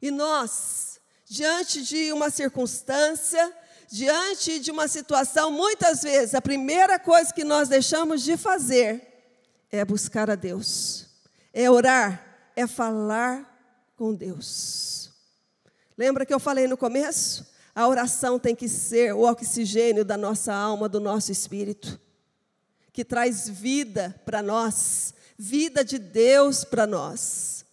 E nós, diante de uma circunstância, diante de uma situação, muitas vezes a primeira coisa que nós deixamos de fazer é buscar a Deus, é orar, é falar com Deus. Lembra que eu falei no começo? A oração tem que ser o oxigênio da nossa alma, do nosso espírito, que traz vida para nós, vida de Deus para nós.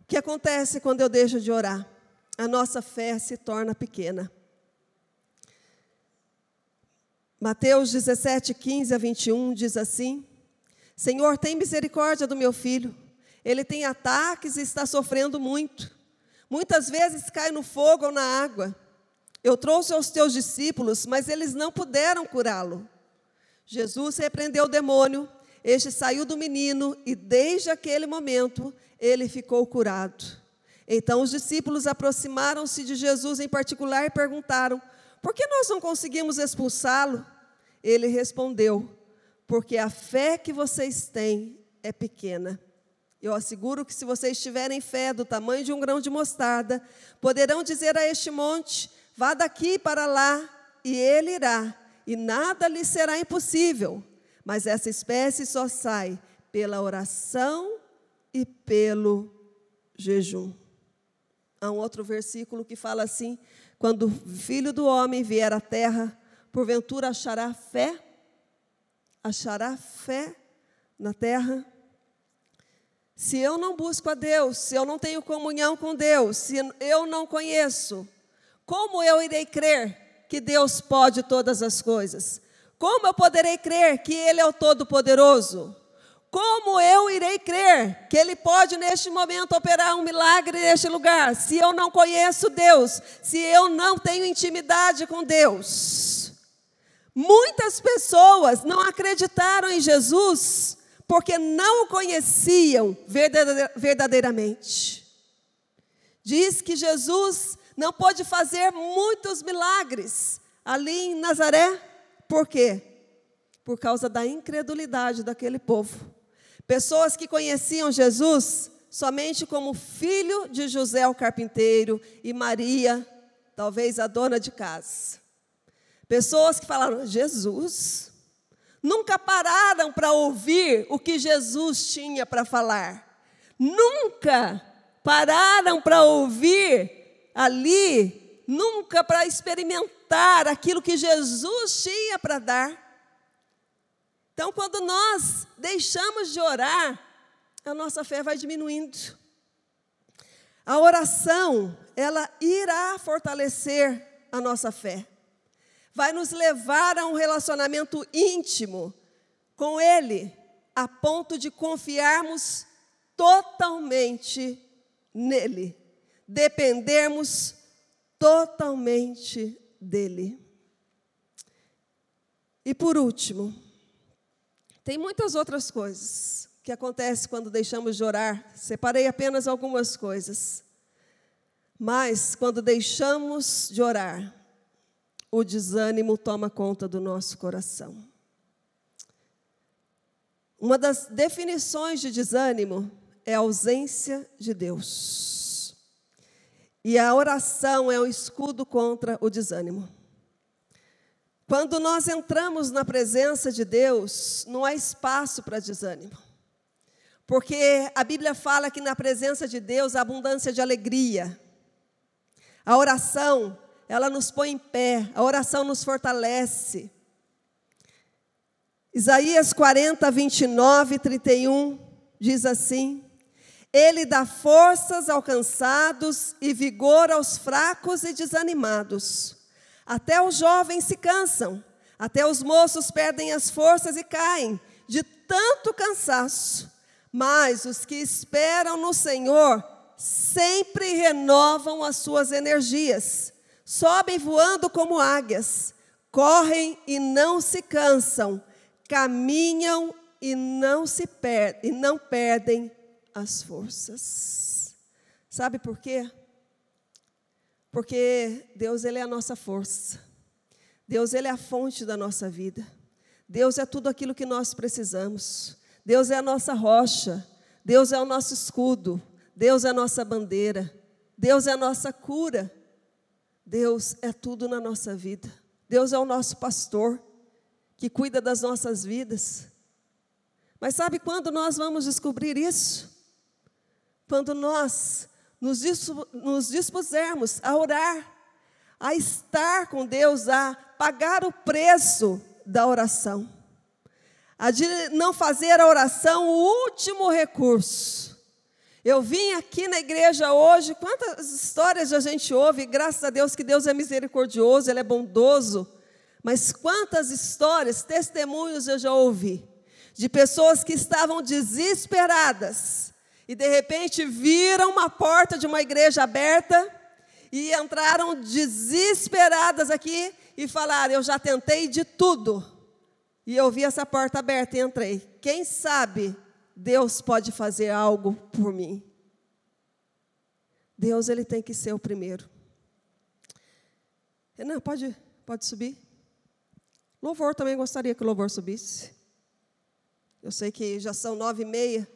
O que acontece quando eu deixo de orar? A nossa fé se torna pequena. Mateus 17, 15 a 21 diz assim: Senhor, tem misericórdia do meu filho. Ele tem ataques e está sofrendo muito. Muitas vezes cai no fogo ou na água. Eu trouxe aos teus discípulos, mas eles não puderam curá-lo. Jesus repreendeu o demônio, este saiu do menino e desde aquele momento ele ficou curado. Então os discípulos aproximaram-se de Jesus em particular e perguntaram: Por que nós não conseguimos expulsá-lo? Ele respondeu: Porque a fé que vocês têm é pequena. Eu asseguro que se vocês tiverem fé do tamanho de um grão de mostarda, poderão dizer a este monte: vá daqui para lá, e ele irá, e nada lhe será impossível. Mas essa espécie só sai pela oração e pelo jejum. Há um outro versículo que fala assim: quando o filho do homem vier à terra, porventura achará fé? Achará fé na terra? Se eu não busco a Deus, se eu não tenho comunhão com Deus, se eu não conheço, como eu irei crer que Deus pode todas as coisas? Como eu poderei crer que Ele é o Todo-Poderoso? Como eu irei crer que Ele pode neste momento operar um milagre neste lugar, se eu não conheço Deus, se eu não tenho intimidade com Deus? Muitas pessoas não acreditaram em Jesus porque não o conheciam verdadeiramente. Diz que Jesus não pôde fazer muitos milagres ali em Nazaré, por quê? Por causa da incredulidade daquele povo. Pessoas que conheciam Jesus somente como filho de José o carpinteiro e Maria, talvez a dona de casa. Pessoas que falaram: Jesus, Nunca pararam para ouvir o que Jesus tinha para falar. Nunca pararam para ouvir ali, nunca para experimentar aquilo que Jesus tinha para dar. Então, quando nós deixamos de orar, a nossa fé vai diminuindo. A oração, ela irá fortalecer a nossa fé vai nos levar a um relacionamento íntimo com Ele, a ponto de confiarmos totalmente nele, dependermos totalmente dele. E por último, tem muitas outras coisas que acontecem quando deixamos de orar, separei apenas algumas coisas. Mas quando deixamos de orar, o desânimo toma conta do nosso coração. Uma das definições de desânimo é a ausência de Deus. E a oração é o escudo contra o desânimo. Quando nós entramos na presença de Deus, não há espaço para desânimo. Porque a Bíblia fala que na presença de Deus há abundância de alegria. A oração ela nos põe em pé, a oração nos fortalece. Isaías 40, 29 e 31 diz assim: Ele dá forças aos cansados e vigor aos fracos e desanimados. Até os jovens se cansam, até os moços perdem as forças e caem de tanto cansaço. Mas os que esperam no Senhor sempre renovam as suas energias sobem voando como águias, correm e não se cansam, caminham e não se perdem, e não perdem as forças. Sabe por quê? Porque Deus ele é a nossa força. Deus ele é a fonte da nossa vida. Deus é tudo aquilo que nós precisamos. Deus é a nossa rocha. Deus é o nosso escudo. Deus é a nossa bandeira. Deus é a nossa cura. Deus é tudo na nossa vida. Deus é o nosso pastor que cuida das nossas vidas. Mas sabe quando nós vamos descobrir isso? Quando nós nos dispusermos a orar, a estar com Deus, a pagar o preço da oração, a de não fazer a oração o último recurso, eu vim aqui na igreja hoje, quantas histórias a gente ouve, graças a Deus que Deus é misericordioso, Ele é bondoso, mas quantas histórias, testemunhos eu já ouvi, de pessoas que estavam desesperadas, e de repente viram uma porta de uma igreja aberta e entraram desesperadas aqui e falaram: Eu já tentei de tudo. E eu vi essa porta aberta e entrei. Quem sabe Deus pode fazer algo por mim? Deus ele tem que ser o primeiro. Renan, pode, pode subir? Louvor também gostaria que o louvor subisse. Eu sei que já são nove e meia,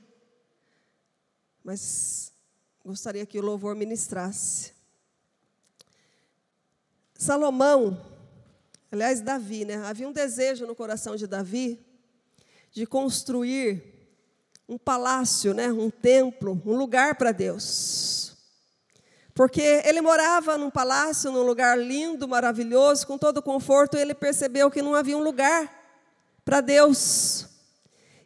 mas gostaria que o louvor ministrasse. Salomão, aliás, Davi, né? Havia um desejo no coração de Davi de construir um palácio, né? Um templo, um lugar para Deus. Porque ele morava num palácio, num lugar lindo, maravilhoso, com todo conforto, e ele percebeu que não havia um lugar para Deus.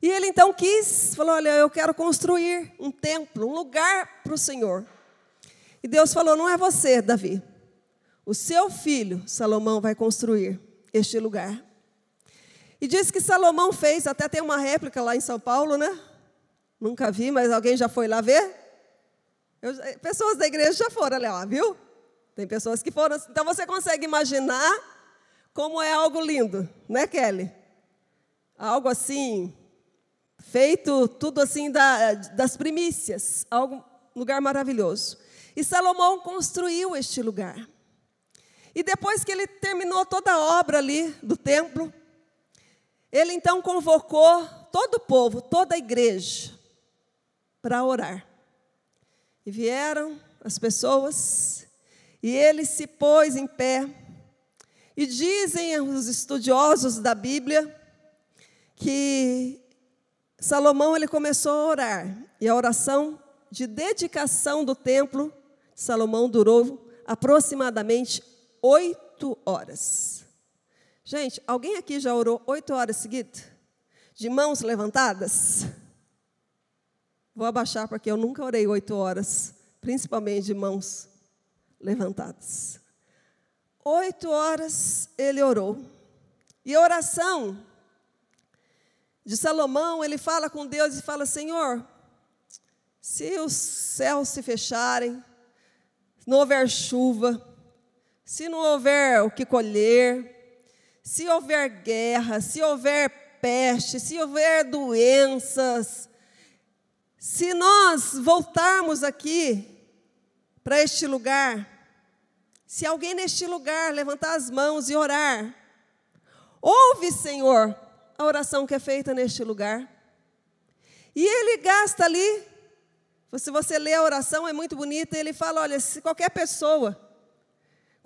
E ele então quis, falou: Olha, eu quero construir um templo, um lugar para o Senhor. E Deus falou: Não é você, Davi. O seu filho, Salomão, vai construir este lugar. E diz que Salomão fez, até tem uma réplica lá em São Paulo, né? Nunca vi, mas alguém já foi lá ver? Eu, pessoas da igreja já foram lá, viu? Tem pessoas que foram. Então você consegue imaginar como é algo lindo, né, Kelly? Algo assim, feito tudo assim da, das primícias, algo, lugar maravilhoso. E Salomão construiu este lugar. E depois que ele terminou toda a obra ali do templo, ele então convocou todo o povo, toda a igreja, para orar. E vieram as pessoas, e ele se pôs em pé. E dizem os estudiosos da Bíblia que Salomão ele começou a orar, e a oração de dedicação do templo de Salomão durou aproximadamente oito horas. Gente, alguém aqui já orou oito horas seguidas? De mãos levantadas? Vou abaixar porque eu nunca orei oito horas, principalmente de mãos levantadas. Oito horas ele orou. E a oração de Salomão, ele fala com Deus e fala: Senhor, se os céus se fecharem, não houver chuva, se não houver o que colher, se houver guerra, se houver peste, se houver doenças, se nós voltarmos aqui para este lugar, se alguém neste lugar levantar as mãos e orar, ouve, Senhor, a oração que é feita neste lugar. E ele gasta ali, se você lê a oração, é muito bonita, ele fala: olha, se qualquer pessoa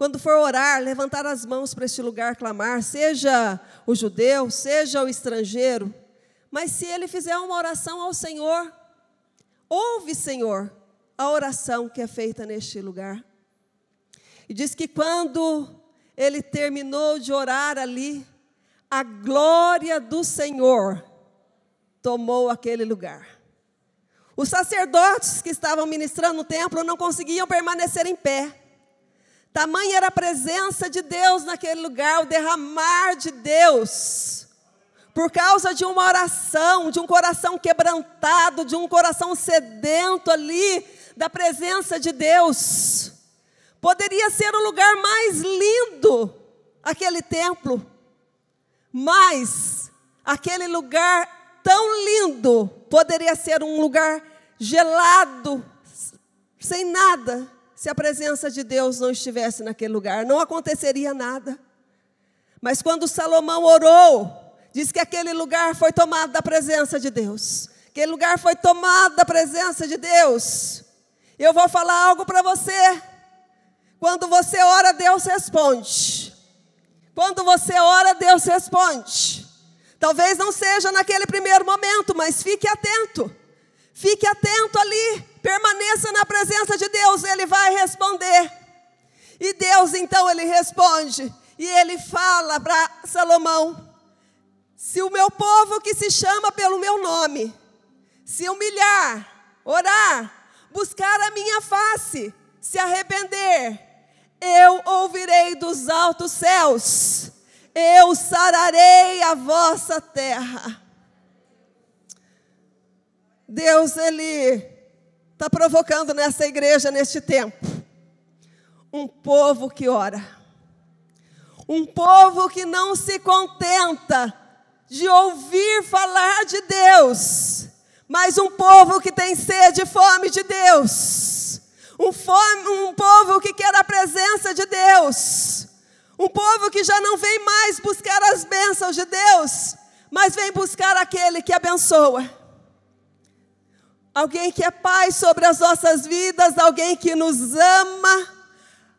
quando for orar, levantar as mãos para este lugar clamar, seja o judeu, seja o estrangeiro, mas se ele fizer uma oração ao Senhor, ouve, Senhor, a oração que é feita neste lugar. E diz que quando ele terminou de orar ali, a glória do Senhor tomou aquele lugar. Os sacerdotes que estavam ministrando no templo não conseguiam permanecer em pé. Tamanha era a presença de Deus naquele lugar, o derramar de Deus. Por causa de uma oração, de um coração quebrantado, de um coração sedento ali, da presença de Deus. Poderia ser o lugar mais lindo, aquele templo, mas aquele lugar tão lindo poderia ser um lugar gelado, sem nada, se a presença de Deus não estivesse naquele lugar, não aconteceria nada. Mas quando Salomão orou, diz que aquele lugar foi tomado da presença de Deus. Aquele lugar foi tomado da presença de Deus. Eu vou falar algo para você. Quando você ora, Deus responde. Quando você ora, Deus responde. Talvez não seja naquele primeiro momento, mas fique atento. Fique atento ali, permaneça na presença de Deus, ele vai responder. E Deus então ele responde, e ele fala para Salomão: Se o meu povo que se chama pelo meu nome, se humilhar, orar, buscar a minha face, se arrepender, eu ouvirei dos altos céus, eu sararei a vossa terra. Deus, Ele está provocando nessa igreja neste tempo? Um povo que ora. Um povo que não se contenta de ouvir falar de Deus, mas um povo que tem sede e fome de Deus. Um, fome, um povo que quer a presença de Deus. Um povo que já não vem mais buscar as bênçãos de Deus, mas vem buscar aquele que abençoa. Alguém que é Pai sobre as nossas vidas, alguém que nos ama,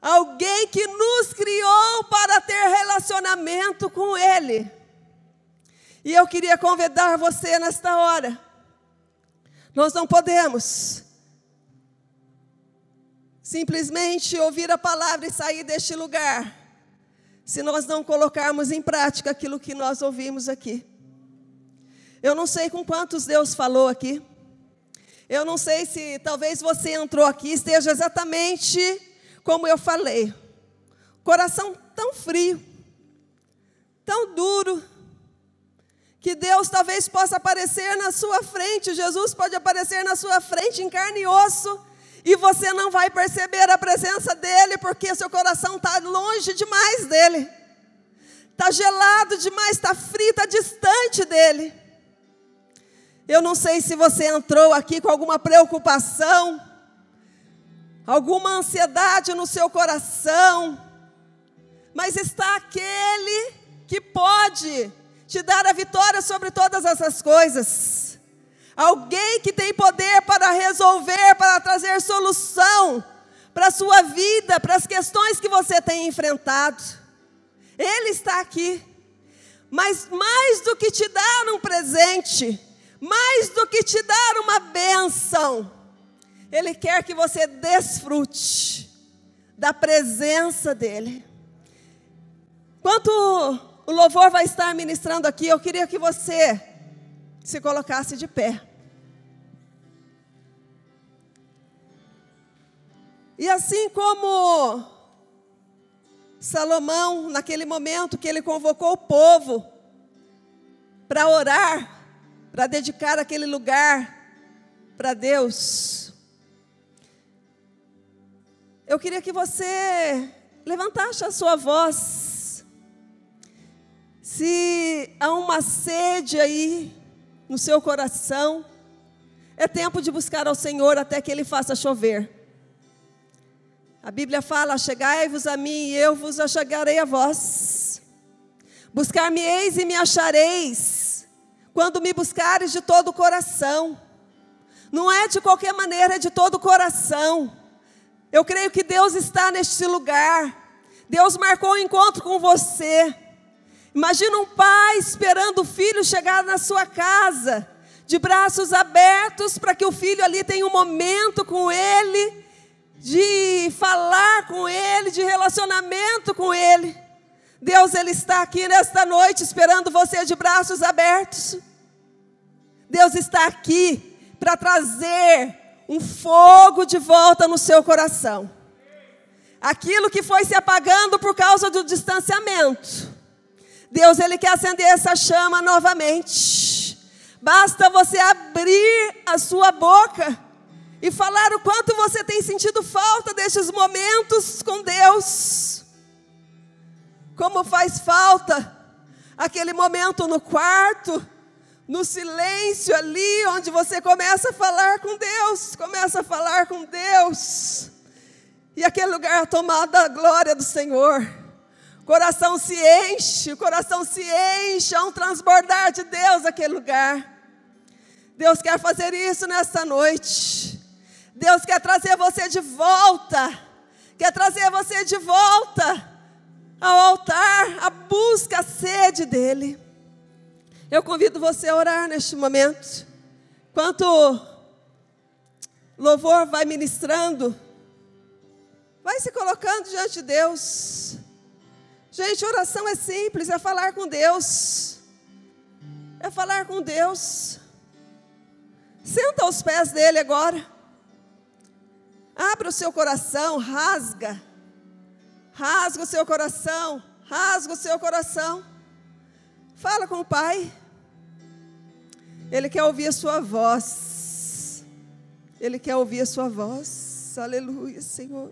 alguém que nos criou para ter relacionamento com Ele. E eu queria convidar você nesta hora. Nós não podemos simplesmente ouvir a palavra e sair deste lugar, se nós não colocarmos em prática aquilo que nós ouvimos aqui. Eu não sei com quantos Deus falou aqui. Eu não sei se talvez você entrou aqui e esteja exatamente como eu falei. Coração tão frio, tão duro, que Deus talvez possa aparecer na sua frente, Jesus pode aparecer na sua frente em carne e osso, e você não vai perceber a presença dele, porque seu coração está longe demais dele, está gelado demais, está frio, está distante dele. Eu não sei se você entrou aqui com alguma preocupação, alguma ansiedade no seu coração, mas está aquele que pode te dar a vitória sobre todas essas coisas. Alguém que tem poder para resolver, para trazer solução para a sua vida, para as questões que você tem enfrentado. Ele está aqui. Mas mais do que te dar um presente, mais do que te dar uma bênção, Ele quer que você desfrute da presença dEle. Enquanto o louvor vai estar ministrando aqui, eu queria que você se colocasse de pé. E assim como Salomão, naquele momento que ele convocou o povo para orar, para dedicar aquele lugar para Deus. Eu queria que você levantasse a sua voz. Se há uma sede aí no seu coração, é tempo de buscar ao Senhor até que Ele faça chover. A Bíblia fala: Chegai-vos a mim e eu vos achegarei a vós. Buscar-me-eis e me achareis quando me buscares de todo o coração. Não é de qualquer maneira, é de todo o coração. Eu creio que Deus está neste lugar. Deus marcou o um encontro com você. Imagina um pai esperando o filho chegar na sua casa, de braços abertos, para que o filho ali tenha um momento com ele, de falar com ele, de relacionamento com ele. Deus ele está aqui nesta noite esperando você de braços abertos. Deus está aqui para trazer um fogo de volta no seu coração. Aquilo que foi se apagando por causa do distanciamento. Deus ele quer acender essa chama novamente. Basta você abrir a sua boca e falar o quanto você tem sentido falta destes momentos com Deus. Como faz falta aquele momento no quarto, no silêncio ali, onde você começa a falar com Deus, começa a falar com Deus. E aquele lugar tomado da glória do Senhor. Coração se enche, o coração se enche, há um transbordar de Deus aquele lugar. Deus quer fazer isso nesta noite. Deus quer trazer você de volta. Quer trazer você de volta ao altar, a busca, a sede dele. Eu convido você a orar neste momento. Enquanto louvor vai ministrando, vai se colocando diante de Deus. Gente, oração é simples, é falar com Deus. É falar com Deus. Senta aos pés dele agora. Abra o seu coração, rasga Rasga o seu coração, rasga o seu coração. Fala com o Pai. Ele quer ouvir a sua voz. Ele quer ouvir a sua voz. Aleluia, Senhor.